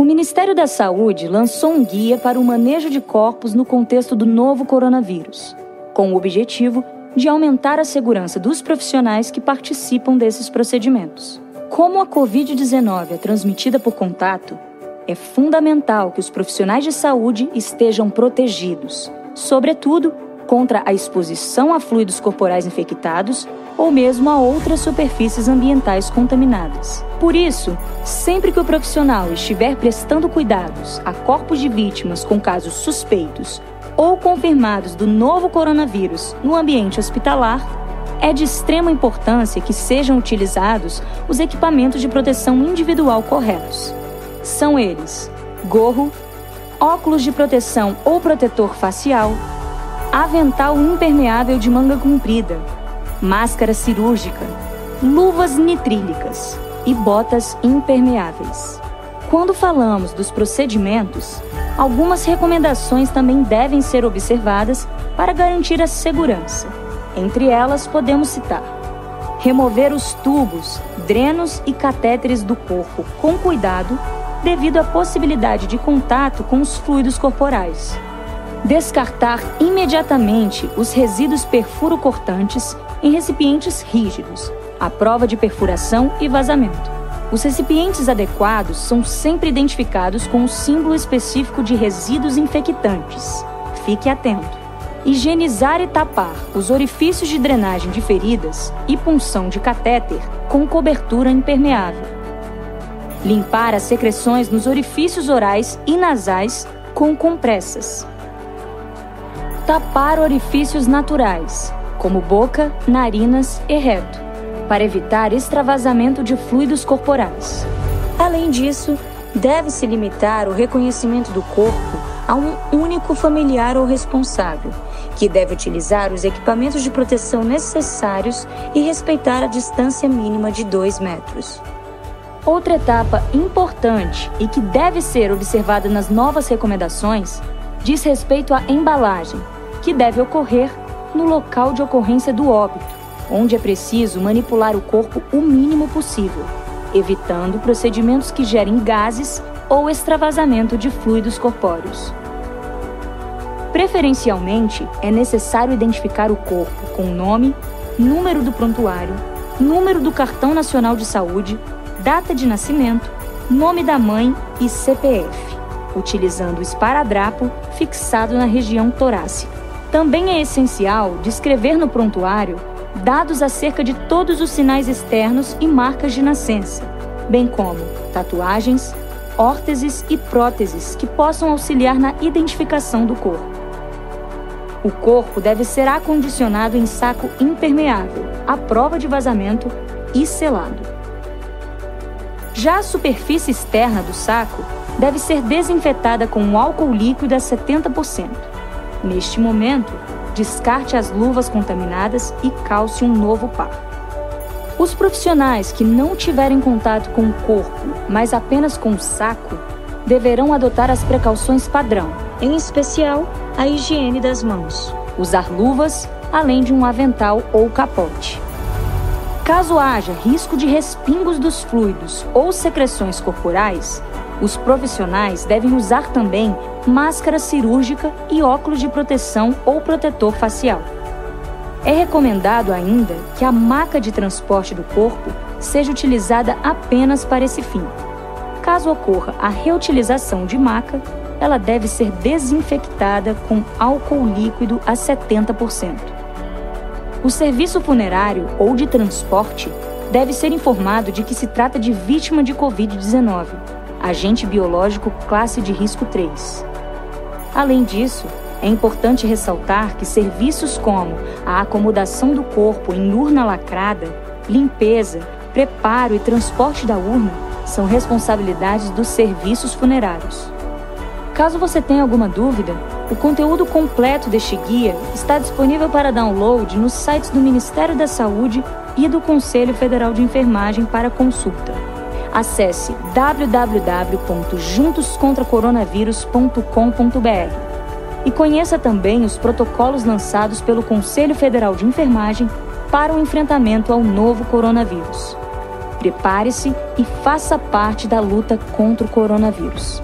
O Ministério da Saúde lançou um guia para o manejo de corpos no contexto do novo coronavírus, com o objetivo de aumentar a segurança dos profissionais que participam desses procedimentos. Como a Covid-19 é transmitida por contato, é fundamental que os profissionais de saúde estejam protegidos, sobretudo contra a exposição a fluidos corporais infectados ou mesmo a outras superfícies ambientais contaminadas. Por isso, sempre que o profissional estiver prestando cuidados a corpos de vítimas com casos suspeitos ou confirmados do novo coronavírus no ambiente hospitalar, é de extrema importância que sejam utilizados os equipamentos de proteção individual corretos. São eles: gorro, óculos de proteção ou protetor facial, avental impermeável de manga comprida, máscara cirúrgica, luvas nitrílicas e botas impermeáveis. Quando falamos dos procedimentos, algumas recomendações também devem ser observadas para garantir a segurança. Entre elas, podemos citar: remover os tubos, drenos e catéteres do corpo com cuidado, devido à possibilidade de contato com os fluidos corporais Descartar imediatamente os resíduos perfuro-cortantes em recipientes rígidos, à prova de perfuração e vazamento. Os recipientes adequados são sempre identificados com o símbolo específico de resíduos infectantes. Fique atento. Higienizar e tapar os orifícios de drenagem de feridas e punção de catéter com cobertura impermeável. Limpar as secreções nos orifícios orais e nasais com compressas tapar orifícios naturais, como boca, narinas e reto, para evitar extravasamento de fluidos corporais. Além disso, deve-se limitar o reconhecimento do corpo a um único familiar ou responsável, que deve utilizar os equipamentos de proteção necessários e respeitar a distância mínima de 2 metros. Outra etapa importante e que deve ser observada nas novas recomendações diz respeito à embalagem, que deve ocorrer no local de ocorrência do óbito, onde é preciso manipular o corpo o mínimo possível, evitando procedimentos que gerem gases ou extravasamento de fluidos corpóreos. Preferencialmente, é necessário identificar o corpo com nome, número do prontuário, número do cartão nacional de saúde, data de nascimento, nome da mãe e CPF, utilizando o esparadrapo fixado na região torácica. Também é essencial descrever no prontuário dados acerca de todos os sinais externos e marcas de nascença, bem como tatuagens, órteses e próteses que possam auxiliar na identificação do corpo. O corpo deve ser acondicionado em saco impermeável, à prova de vazamento e selado. Já a superfície externa do saco deve ser desinfetada com álcool líquido a 70%. Neste momento, descarte as luvas contaminadas e calce um novo par. Os profissionais que não tiverem contato com o corpo, mas apenas com o saco, deverão adotar as precauções padrão, em especial a higiene das mãos, usar luvas, além de um avental ou capote. Caso haja risco de respingos dos fluidos ou secreções corporais, os profissionais devem usar também máscara cirúrgica e óculos de proteção ou protetor facial. É recomendado ainda que a maca de transporte do corpo seja utilizada apenas para esse fim. Caso ocorra a reutilização de maca, ela deve ser desinfectada com álcool líquido a 70%. O serviço funerário ou de transporte deve ser informado de que se trata de vítima de Covid-19 agente biológico classe de risco 3. Além disso, é importante ressaltar que serviços como a acomodação do corpo em urna lacrada, limpeza, preparo e transporte da urna são responsabilidades dos serviços funerários. Caso você tenha alguma dúvida, o conteúdo completo deste guia está disponível para download nos sites do Ministério da Saúde e do Conselho Federal de Enfermagem para consulta acesse www.juntoscontracoronavírus.com.br e conheça também os protocolos lançados pelo Conselho Federal de Enfermagem para o enfrentamento ao novo coronavírus. Prepare-se e faça parte da luta contra o coronavírus.